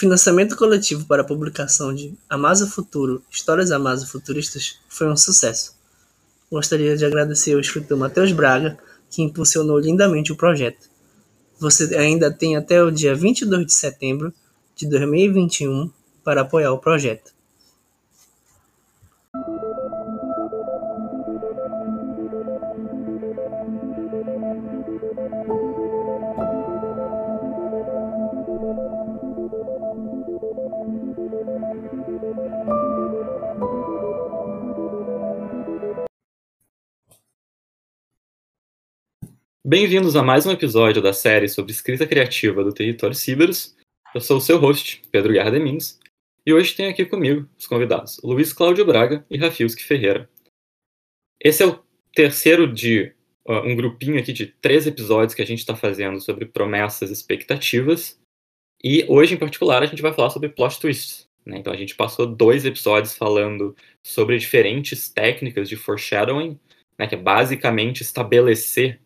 financiamento coletivo para a publicação de Amasa Futuro, Histórias Amasa Futuristas, foi um sucesso. Gostaria de agradecer ao escritor Matheus Braga, que impulsionou lindamente o projeto. Você ainda tem até o dia 22 de setembro de 2021 para apoiar o projeto. Bem-vindos a mais um episódio da série sobre escrita criativa do Território Ciberus. Eu sou o seu host, Pedro Guerra Demins, e hoje tenho aqui comigo os convidados Luiz Cláudio Braga e Rafilski Ferreira. Esse é o terceiro de uh, um grupinho aqui de três episódios que a gente está fazendo sobre promessas e expectativas, e hoje, em particular, a gente vai falar sobre plot twists. Né? Então, a gente passou dois episódios falando sobre diferentes técnicas de foreshadowing, né, que é basicamente estabelecer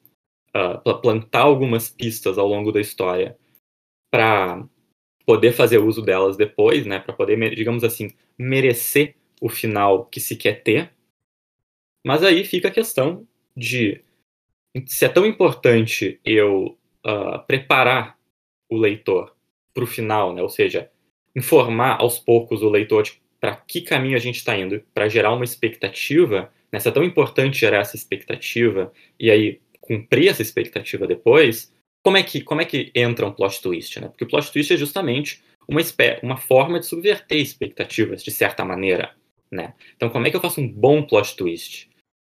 uh, plantar algumas pistas ao longo da história para poder fazer uso delas depois, né, para poder, digamos assim, merecer o final que se quer ter. Mas aí fica a questão de se é tão importante eu uh, preparar o leitor para o final, né, ou seja, informar aos poucos o leitor para que caminho a gente está indo, para gerar uma expectativa, né, se é tão importante gerar essa expectativa, e aí cumprir essa expectativa depois, como é que, como é que entra um plot twist, né? Porque o plot twist é justamente uma, uma forma de subverter expectativas, de certa maneira, né? Então, como é que eu faço um bom plot twist?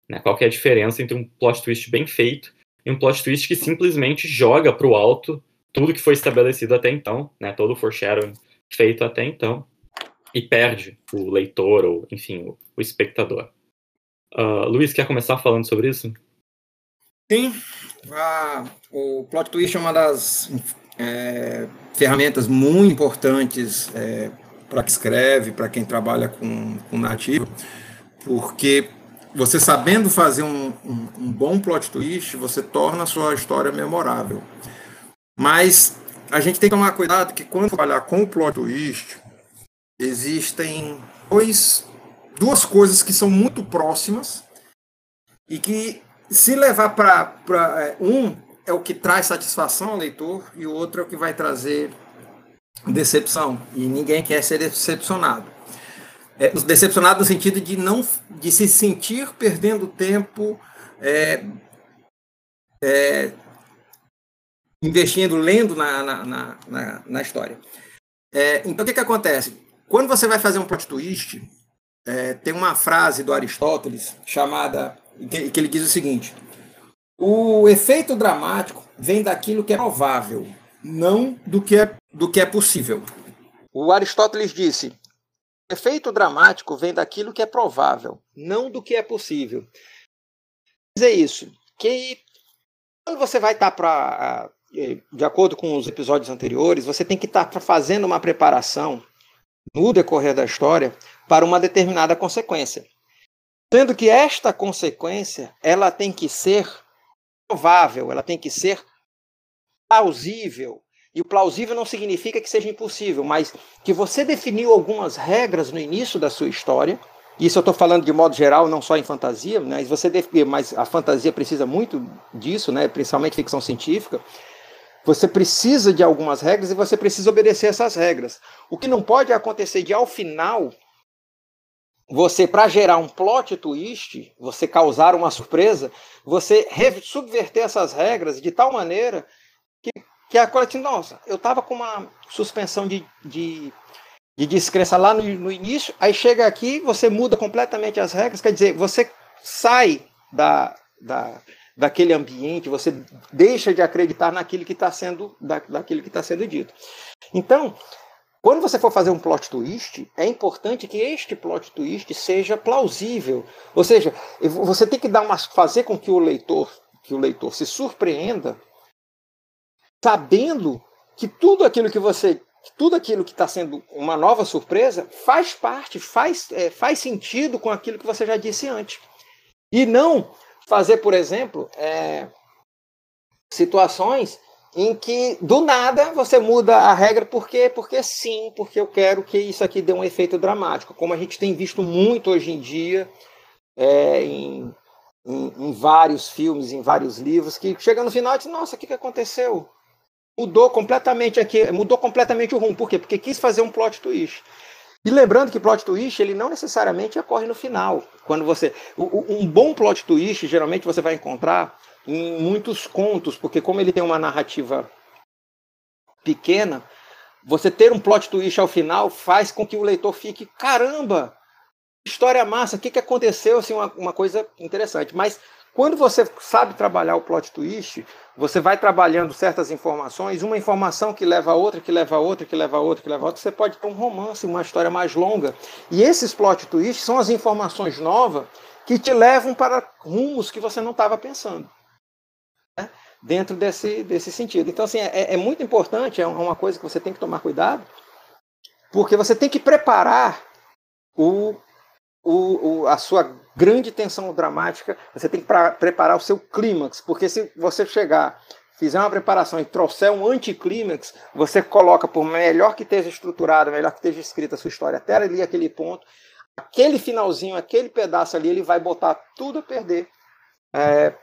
Né? Qual é a diferença entre um plot twist bem feito e um plot twist que simplesmente joga para o alto tudo que foi estabelecido até então, né? Todo o foreshadowing feito até então, e perde o leitor ou, enfim, o, o espectador. Uh, Luiz, quer começar falando sobre isso? Sim, a, o plot twist é uma das é, ferramentas muito importantes é, para quem escreve, para quem trabalha com, com narrativa, porque você sabendo fazer um, um, um, bom plot twist, você torna a sua história memorável. Mas a gente tem que tomar cuidado que quando trabalhar com o plot twist, existem dois, duas coisas que são muito próximas e que se levar para é, um é o que traz satisfação ao leitor e o outro é o que vai trazer decepção. E ninguém quer ser decepcionado. É, decepcionado no sentido de não de se sentir perdendo tempo é, é, investindo lendo na, na, na, na história. É, então o que, que acontece? Quando você vai fazer um plot twist é, tem uma frase do Aristóteles chamada que, ele diz o seguinte: o efeito dramático vem daquilo que é provável, não do que é, do que é possível. O Aristóteles disse: o efeito dramático vem daquilo que é provável, não do que é possível. Dizer isso, que quando você vai estar para de acordo com os episódios anteriores, você tem que estar fazendo uma preparação no decorrer da história para uma determinada consequência. Sendo que esta consequência, ela tem que ser provável, ela tem que ser plausível. E o plausível não significa que seja impossível, mas que você definiu algumas regras no início da sua história. Isso eu estou falando de modo geral, não só em fantasia, mas você mas a fantasia precisa muito disso, né? principalmente ficção científica. Você precisa de algumas regras e você precisa obedecer essas regras. O que não pode acontecer de ao final você, para gerar um plot twist, você causar uma surpresa, você subverter essas regras de tal maneira que, que a coisa assim, nossa, eu estava com uma suspensão de, de, de descrença lá no, no início, aí chega aqui, você muda completamente as regras, quer dizer, você sai da, da, daquele ambiente, você deixa de acreditar naquilo que está sendo, da, que está sendo dito. Então, quando você for fazer um plot twist, é importante que este plot twist seja plausível. Ou seja, você tem que dar uma, fazer com que o leitor, que o leitor se surpreenda, sabendo que tudo aquilo que você, tudo aquilo que está sendo uma nova surpresa, faz parte, faz, é, faz sentido com aquilo que você já disse antes. E não fazer, por exemplo, é, situações em que do nada você muda a regra porque porque sim, porque eu quero que isso aqui dê um efeito dramático, como a gente tem visto muito hoje em dia é, em, em, em, vários filmes, em vários livros, que chega no final e diz, nossa, o que, que aconteceu? Mudou completamente aqui, mudou completamente o rumo. Por quê? Porque quis fazer um plot twist. E lembrando que plot twist ele não necessariamente ocorre no final. Quando você um bom plot twist geralmente você vai encontrar em muitos contos, porque como ele tem uma narrativa pequena, você ter um plot twist ao final faz com que o leitor fique, caramba, história massa, o que, que aconteceu, assim, uma, uma coisa interessante. Mas quando você sabe trabalhar o plot twist, você vai trabalhando certas informações, uma informação que leva a outra, que leva a outra, que leva a outra, que leva a outra, você pode ter um romance, uma história mais longa. E esses plot twists são as informações novas que te levam para rumos que você não estava pensando dentro desse, desse sentido. Então, assim, é, é muito importante, é uma coisa que você tem que tomar cuidado, porque você tem que preparar o, o, o, a sua grande tensão dramática, você tem que pra, preparar o seu clímax, porque se você chegar, fizer uma preparação e trouxer um anticlímax, você coloca, por melhor que esteja estruturada, melhor que esteja escrita a sua história, até ali aquele ponto, aquele finalzinho, aquele pedaço ali, ele vai botar tudo a perder. É,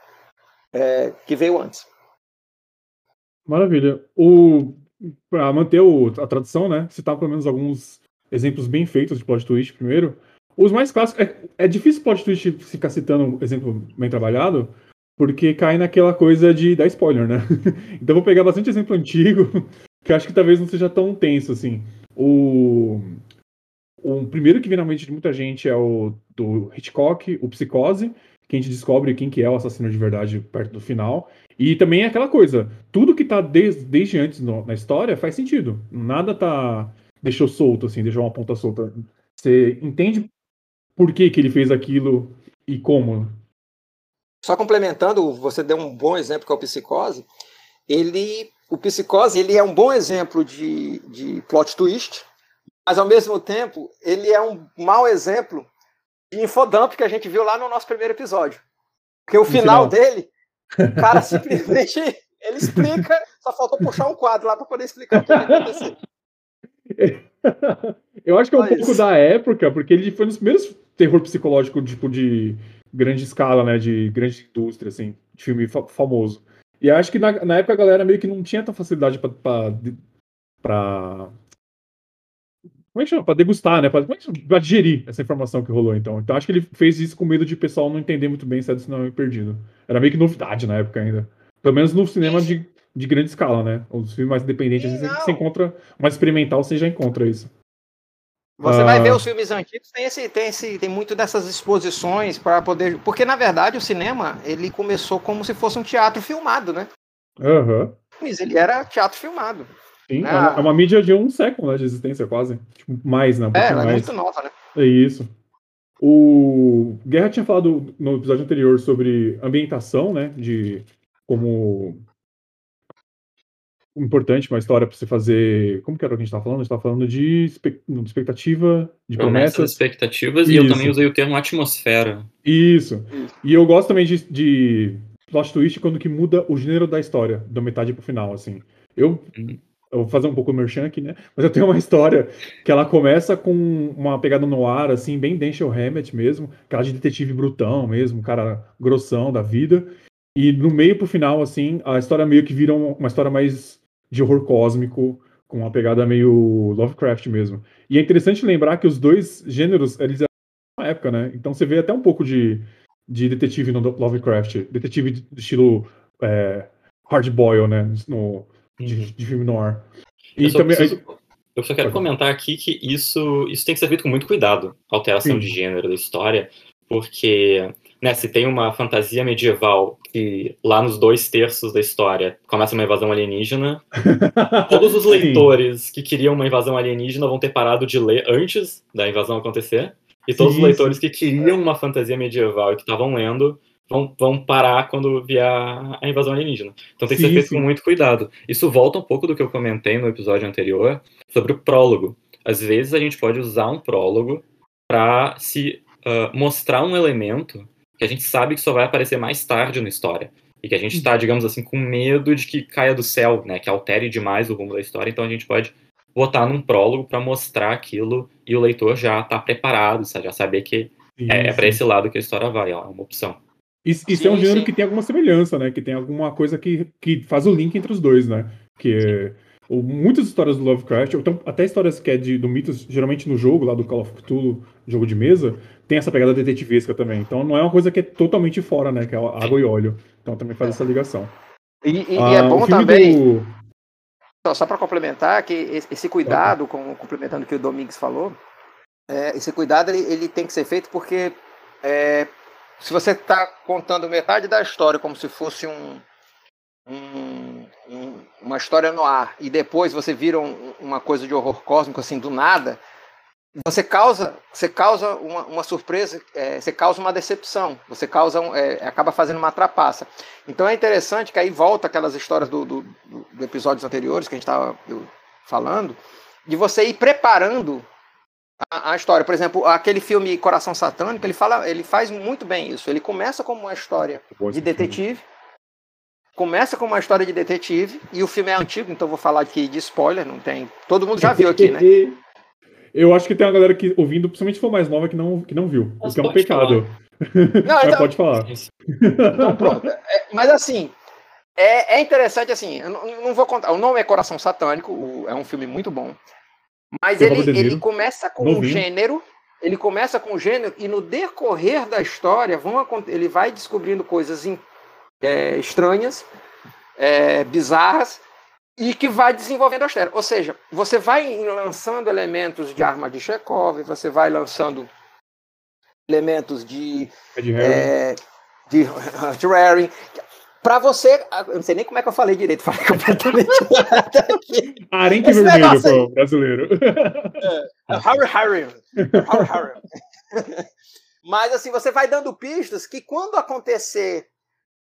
é, que veio antes. Maravilha. Para manter o, a tradução, né? Citar pelo menos alguns exemplos bem feitos de plot twist primeiro. Os mais clássicos. É, é difícil plot twist ficar citando um exemplo bem trabalhado, porque cai naquela coisa de dar spoiler, né? então vou pegar bastante exemplo antigo, que acho que talvez não seja tão tenso assim. O, o primeiro que vem na mente de muita gente é o do Hitchcock, o Psicose, que a gente descobre quem que é o assassino de verdade perto do final. E também é aquela coisa, tudo que tá desde, desde antes no, na história faz sentido. Nada tá deixou solto, assim, deixou uma ponta solta. Você entende por que, que ele fez aquilo e como. Só complementando, você deu um bom exemplo que é o Psicose. Ele, o Psicose ele é um bom exemplo de, de plot twist, mas ao mesmo tempo ele é um mau exemplo de infodump que a gente viu lá no nosso primeiro episódio. Porque o final, final, dele, o cara simplesmente ele explica, só faltou puxar um quadro lá para poder explicar o que aconteceu. Eu acho que é um Mas... pouco da época, porque ele foi um dos primeiros terror psicológico tipo de grande escala, né, de grande indústria, assim, de filme fa famoso. E acho que na, na, época a galera meio que não tinha tanta facilidade para como é que chama? Pra degustar, né? Pra, como é que pra digerir essa informação que rolou, então. Então acho que ele fez isso com medo de o pessoal não entender muito bem se é cinema perdido. Era meio que novidade na época ainda. Pelo menos no cinema de, de grande escala, né? Os filmes mais independentes, às vezes você encontra, mais experimental, você já encontra isso. Você ah. vai ver os filmes antigos, tem, esse, tem, esse, tem muito dessas exposições para poder. Porque, na verdade, o cinema ele começou como se fosse um teatro filmado, né? Aham. Uhum. Ele era teatro filmado. Sim, é, uma, é uma mídia de um século né, de existência, quase. Tipo, mais, né? Um é, ela mais. é muito nova, né? É isso. O Guerra tinha falado no episódio anterior sobre ambientação, né? De como importante uma história para você fazer. Como que era o que a gente estava falando? A gente estava falando de, expectativa, de promessas. promessas expectativas, Isso. e eu também usei o termo atmosfera. Isso. E eu gosto também de, de plot twist quando que muda o gênero da história, da metade pro final, assim. Eu uhum. Eu vou fazer um pouco o merchan aqui, né? Mas eu tenho uma história que ela começa com uma pegada no ar, assim, bem Denzel Hammett mesmo, aquela de detetive brutão mesmo, cara grossão da vida. E no meio pro final, assim, a história meio que vira uma história mais de horror cósmico, com uma pegada meio Lovecraft mesmo. E é interessante lembrar que os dois gêneros, eles eram na época, né? Então você vê até um pouco de, de detetive no Lovecraft, detetive de estilo é, hard boil, né? No, de, uhum. de filme noir. E eu, só também, preciso, eu só quero comentar aqui que isso, isso tem que ser feito com muito cuidado, alteração Sim. de gênero da história, porque né, se tem uma fantasia medieval que lá nos dois terços da história começa uma invasão alienígena, todos os leitores Sim. que queriam uma invasão alienígena vão ter parado de ler antes da invasão acontecer, e todos Sim, os leitores que queriam uma fantasia medieval e que estavam lendo vão, vão parar quando vier a invasão alienígena. Então tem que ser feito com muito cuidado. Isso volta um pouco do que eu comentei no episódio anterior sobre o prólogo. Às vezes a gente pode usar um prólogo para se uh, mostrar um elemento que a gente sabe que só vai aparecer mais tarde na história. e que a gente está, digamos assim, com medo de que caia do céu, né, que altere demais o rumo da história, então a gente pode botar num prólogo para mostrar aquilo e o leitor já está preparado, já saber que sim, é, é para esse lado que a história vai, é uma opção. Isso, isso sim, é um gênero sim. que tem alguma semelhança, né? Que tem alguma coisa que, que faz o link entre os dois, né? Que ou, muitas histórias do Lovecraft, ou então, até histórias que é de, do mitos, geralmente no jogo lá do Call of Cthulhu, jogo de mesa, tem essa pegada detetivesca também. Então não é uma coisa que é totalmente fora, né? Que é água e óleo. Então também faz essa ligação. E, e, ah, e é bom também. Do... Só, só para complementar, que esse cuidado, com, complementando o que o Domingues falou, é, esse cuidado ele, ele, tem que ser feito porque é, se você está contando metade da história como se fosse um, um, um, uma história no ar e depois você vira uma coisa de horror cósmico assim do nada, você causa, você causa uma, uma surpresa, é, você causa uma decepção, você causa um, é, acaba fazendo uma trapaça. Então é interessante que aí volta aquelas histórias do, do, do episódios anteriores que a gente estava falando, de você ir preparando a, a, história. Por exemplo, aquele filme Coração Satânico, ele fala, ele faz muito bem isso. Ele começa como uma história de detetive, começa como uma história de detetive e o filme é antigo, então vou falar aqui de spoiler, não tem. Todo mundo já viu aqui, né? Eu acho que tem uma galera que ouvindo, principalmente se for mais nova, que não, que não viu. Mas o que é um pecado. Não, então, pode falar. Então, pronto. É, mas assim, é, é interessante assim, eu não, não, vou contar. O nome é Coração Satânico, o, é um filme muito bom. Mas ele, ele começa com Novinho. um gênero, ele começa com um gênero, e no decorrer da história vão, ele vai descobrindo coisas é, estranhas, é, bizarras, e que vai desenvolvendo a história. Ou seja, você vai lançando elementos de arma de Chekhov, você vai lançando elementos de é, de Haring, para você, eu não sei nem como é que eu falei direito, falei completamente aqui. Arenque vermelho pro brasileiro. É, Harry Harry. Harry Harry. Mas assim, você vai dando pistas que quando acontecer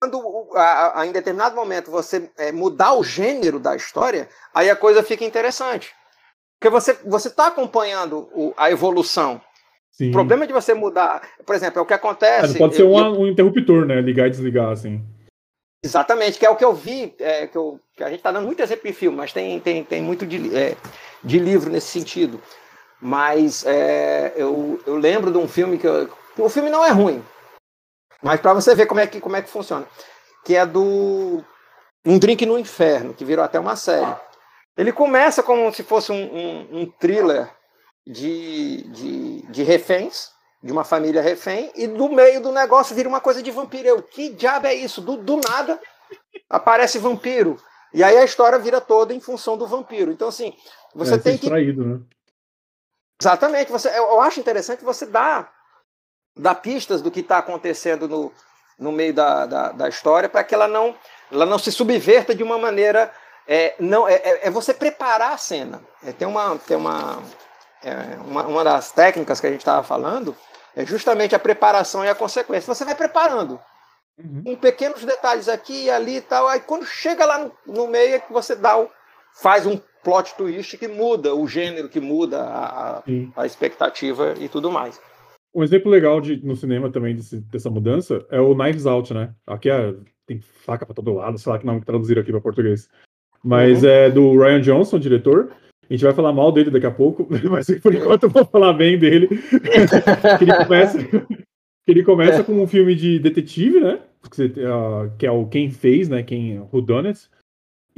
quando a, a, em determinado momento você é, mudar o gênero da história, aí a coisa fica interessante. Porque você você está acompanhando o, a evolução. Sim. O problema de você mudar, por exemplo, é o que acontece. É, pode ser um, eu, um interruptor, né? Ligar e desligar, assim. Exatamente, que é o que eu vi, é, que, eu, que a gente está dando muito exemplo em filme, mas tem, tem, tem muito de, é, de livro nesse sentido. Mas é, eu, eu lembro de um filme que. Eu, o filme não é ruim, mas para você ver como é que, como é que funciona. Que é do Um Drink no Inferno, que virou até uma série. Ele começa como se fosse um, um, um thriller de, de, de reféns, de uma família refém, e do meio do negócio vira uma coisa de vampiro. Eu, que diabo é isso? Do, do nada aparece vampiro. E aí a história vira toda em função do vampiro. Então, assim, você é, tem que. Né? Exatamente. Você, eu acho interessante você dar dar pistas do que está acontecendo no, no meio da, da, da história para que ela não, ela não se subverta de uma maneira. É, não, é, é, é você preparar a cena. É, tem uma, tem uma, é, uma, uma das técnicas que a gente estava falando é justamente a preparação e a consequência. Você vai preparando. Uhum. Em pequenos detalhes aqui e ali e tal. Aí quando chega lá no, no meio é que você dá o, faz um plot twist que muda o gênero, que muda a, a expectativa e tudo mais. Um exemplo legal de, no cinema também desse, dessa mudança é o Knives Out, né? Aqui é, tem faca pra todo lado, sei lá que não traduziram aqui para português. Mas uhum. é do Ryan Johnson, diretor. A gente vai falar mal dele daqui a pouco, mas por enquanto eu vou falar bem dele. ele começa, ele começa com um filme de detetive, né? Que é o Quem Fez, né? Quem Who.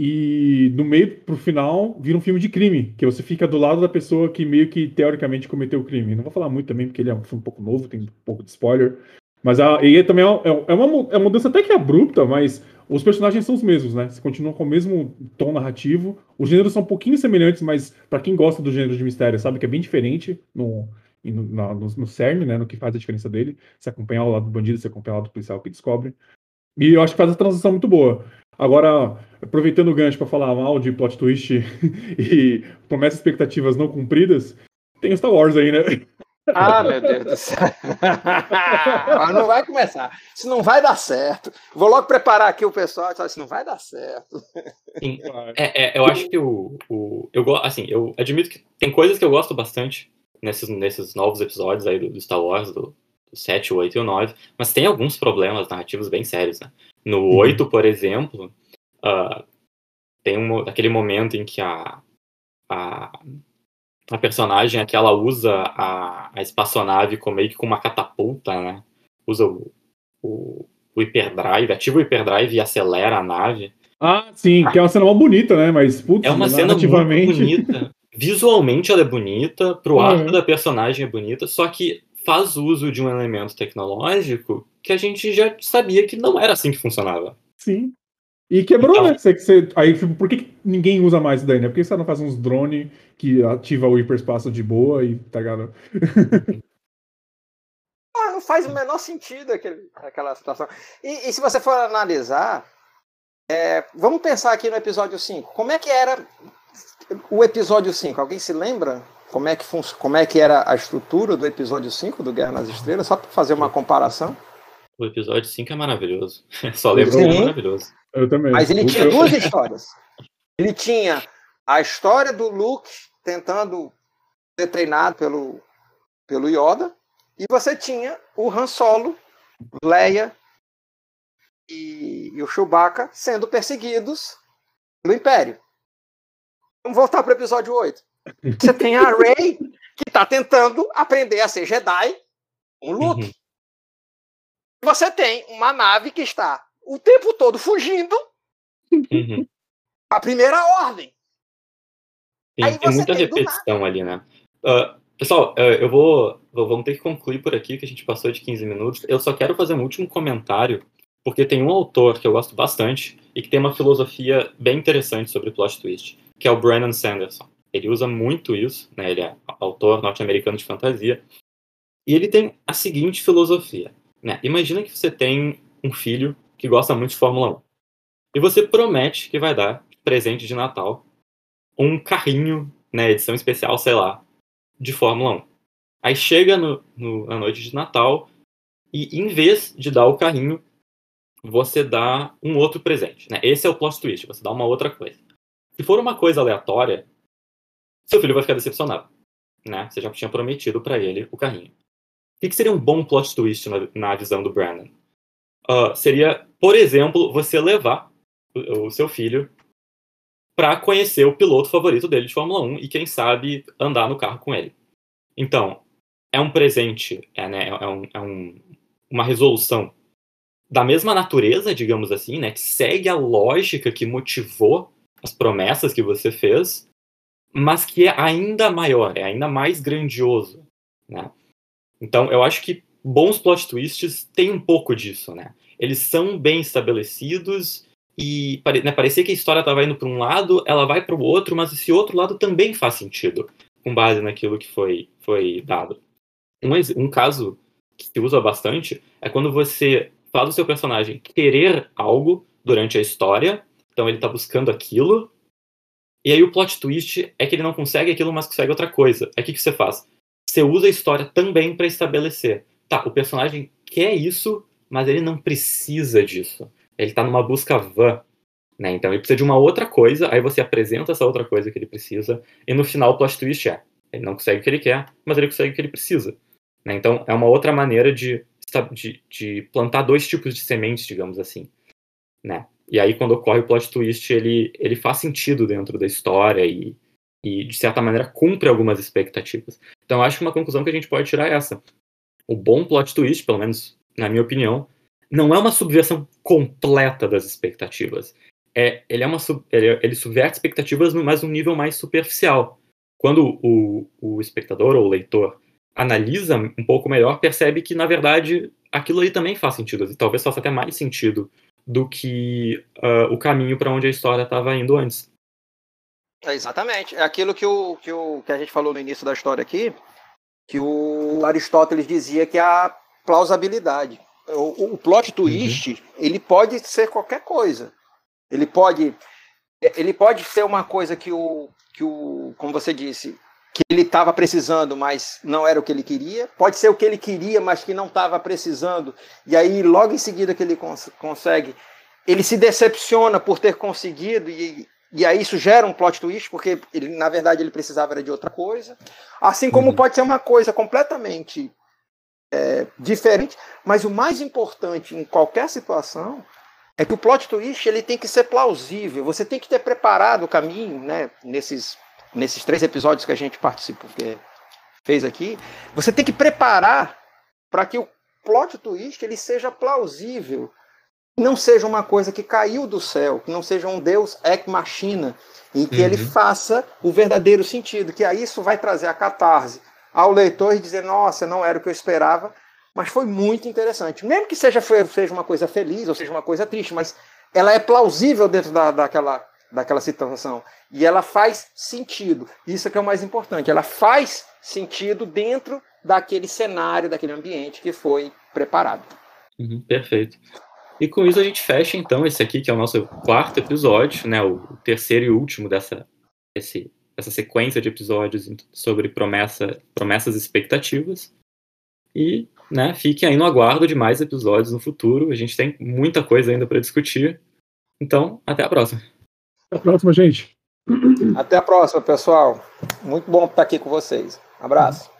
E no meio pro final vira um filme de crime, que você fica do lado da pessoa que meio que teoricamente cometeu o crime. Não vou falar muito também, porque ele é um filme um pouco novo, tem um pouco de spoiler. Mas a, e também é, é, é, uma, é uma mudança até que abrupta, mas os personagens são os mesmos, né? Você continua com o mesmo tom narrativo. Os gêneros são um pouquinho semelhantes, mas para quem gosta do gênero de mistério, sabe que é bem diferente no, no, no, no CERN, né? No que faz a diferença dele. Se acompanhar o lado do bandido, se acompanhar o lado do policial que descobre. E eu acho que faz a transição muito boa. Agora, aproveitando o gancho para falar mal de plot twist e promessas expectativas não cumpridas, tem Star Wars aí, né? Ah, meu Deus do céu. não vai começar. Isso não vai dar certo. Vou logo preparar aqui o pessoal. Isso não vai dar certo. Sim. É, é, eu acho que o, o. Eu, assim, eu admito que tem coisas que eu gosto bastante nesses, nesses novos episódios aí do, do Star Wars, do, do 7, o 8 e o 9, mas tem alguns problemas narrativos bem sérios, né? No Uhum. 8, por exemplo, ah, tem um, aquele momento em que a, a, a personagem aqui, ela usa a, a espaçonave como, meio que com uma catapulta, né? Usa o, o, o hyperdrive, ativa o hyperdrive e acelera a nave. Ah, sim, que é uma cena mal bonita, né? Mas, putz, É uma cena muito bonita. Visualmente ela é bonita, pro Uhum. arco da personagem é bonita, só que faz uso de um elemento tecnológico que a gente já sabia que não era assim que funcionava. Sim. E quebrou, Então- né? Você, você- aí, tipo, por que, que ninguém usa mais isso daí, né? Por que você não faz uns drone que ativa o hiperespaço de boa e tá ligado? Ah, não faz o menor sentido aquele, aquela situação. E, e se você for analisar, é, vamos pensar aqui no episódio 5. Como é que era o episódio 5? Alguém se lembra? Como é que, fun- como é que era a estrutura do episódio 5 do Guerra nas Estrelas? Só para fazer uma comparação. O episódio 5 é maravilhoso. Só lembro que é maravilhoso. Eu também. Mas ele tinha eu- duas histórias. Ele tinha a história do Luke tentando ser treinado pelo, pelo Yoda, e você tinha o Han Solo, Leia e, e o Chewbacca sendo perseguidos pelo Império. Vamos voltar para o episódio 8. Você tem a Rey, que está tentando aprender a ser Jedi com o Luke. Uhum. Você tem uma nave que está o tempo todo fugindo Uhum. a primeira ordem. Tem, tem muita tem repetição ali, né? Ah, pessoal, ah, eu vou, vou- Vamos ter que concluir por aqui, que a gente passou de 15 minutos. Eu só quero fazer um último comentário, porque tem um autor que eu gosto bastante e que tem uma filosofia bem interessante sobre plot twist, que é o Brandon Sanderson. Ele usa muito isso, né? Ele é autor norte-americano de fantasia. E ele tem a seguinte filosofia, né? Imagina que você tem um filho que gosta muito de Fórmula 1. E você promete que vai dar presente de Natal um carrinho, né, edição especial, sei lá, de Fórmula 1. Aí chega no, no- na noite de Natal e em vez de dar o carrinho, você dá um outro presente, né? Esse é o plot twist, você dá uma outra coisa. Se for uma coisa aleatória, seu filho vai ficar decepcionado, né? Você já tinha prometido pra ele o carrinho. O que, seria um bom plot twist na, na visão do Brandon? Ah, seria, por exemplo, você levar o, seu filho para conhecer o piloto favorito dele de Fórmula 1 e quem sabe andar no carro com ele. Então, é um presente, é, né, é, um- é um- uma resolução da mesma natureza, digamos assim, né, que segue a lógica que motivou as promessas que você fez, mas que é ainda maior, é ainda mais grandioso, né? Então, eu acho que bons plot twists têm um pouco disso, né? Eles são bem estabelecidos e né, parecia que a história estava indo para um lado, ela vai para o outro, mas esse outro lado também faz sentido, com base naquilo que foi, foi dado. Um, um caso que se usa bastante é quando você faz o seu personagem querer algo durante a história, então ele está buscando aquilo, e aí o plot twist é que ele não consegue aquilo, mas consegue outra coisa. Aí o que, que você faz? Você usa a história também para estabelecer. Tá, o personagem quer isso, mas ele não precisa disso. Ele tá numa busca vã. Né? Então ele precisa de uma outra coisa, aí você apresenta essa outra coisa que ele precisa, e no final o plot twist é: ele não consegue o que ele quer, mas ele consegue o que ele precisa. Né? Então é uma outra maneira de, de, de plantar dois tipos de sementes, digamos assim. Né? E aí quando ocorre o plot twist, ele, ele faz sentido dentro da história e, e, de certa maneira, cumpre algumas expectativas. Então eu acho que uma conclusão que a gente pode tirar é essa. O bom plot twist, pelo menos na minha opinião, não é uma subversão completa das expectativas. É, ele, é uma, ele, ele subverte expectativas, mas num nível mais superficial. Quando o, o espectador ou o leitor analisa um pouco melhor, percebe que, na verdade, aquilo ali também faz sentido, e talvez faça até mais sentido do que ah, o caminho para onde a história estava indo antes. É, exatamente. É aquilo que, o, que, o, que a gente falou no início da história aqui, que o Aristóteles dizia que é a plausibilidade. O, o plot twist, ele pode ser qualquer coisa. Ele pode, ele pode ser uma coisa que o, que o como você disse, que ele estava precisando, mas não era o que ele queria. Pode ser o que ele queria, mas que não estava precisando. E aí, logo em seguida que ele cons consegue, ele se decepciona por ter conseguido e, e aí isso gera um plot twist, porque ele, na verdade ele precisava era de outra coisa. Assim como Uhum. pode ser uma coisa completamente é, diferente, mas o mais importante em qualquer situação é que o plot twist ele tem que ser plausível. Você tem que ter preparado o caminho, né? Nesses, nesses três episódios que a gente participou, que fez aqui, você tem que preparar para que o plot twist ele seja plausível, não seja uma coisa que caiu do céu, que não seja um Deus ex machina, e que uhum. ele faça o verdadeiro sentido, que aí isso vai trazer a catarse ao leitor e dizer, nossa, não era o que eu esperava, mas foi muito interessante. Mesmo que seja, seja uma coisa feliz ou seja uma coisa triste, mas ela é plausível dentro da, daquela, daquela situação. E ela faz sentido. Isso é que é o mais importante. Ela faz sentido dentro daquele cenário, daquele ambiente que foi preparado. Uhum, perfeito. E com isso a gente fecha então esse aqui, que é o nosso quarto episódio, né, o terceiro e último dessa, esse, essa sequência de episódios sobre promessa, promessas e expectativas. E né, fiquem aí no aguardo de mais episódios no futuro. A gente tem muita coisa ainda para discutir. Então, até a próxima. Até a próxima, gente. Até a próxima, pessoal. Muito bom estar aqui com vocês. Abraço.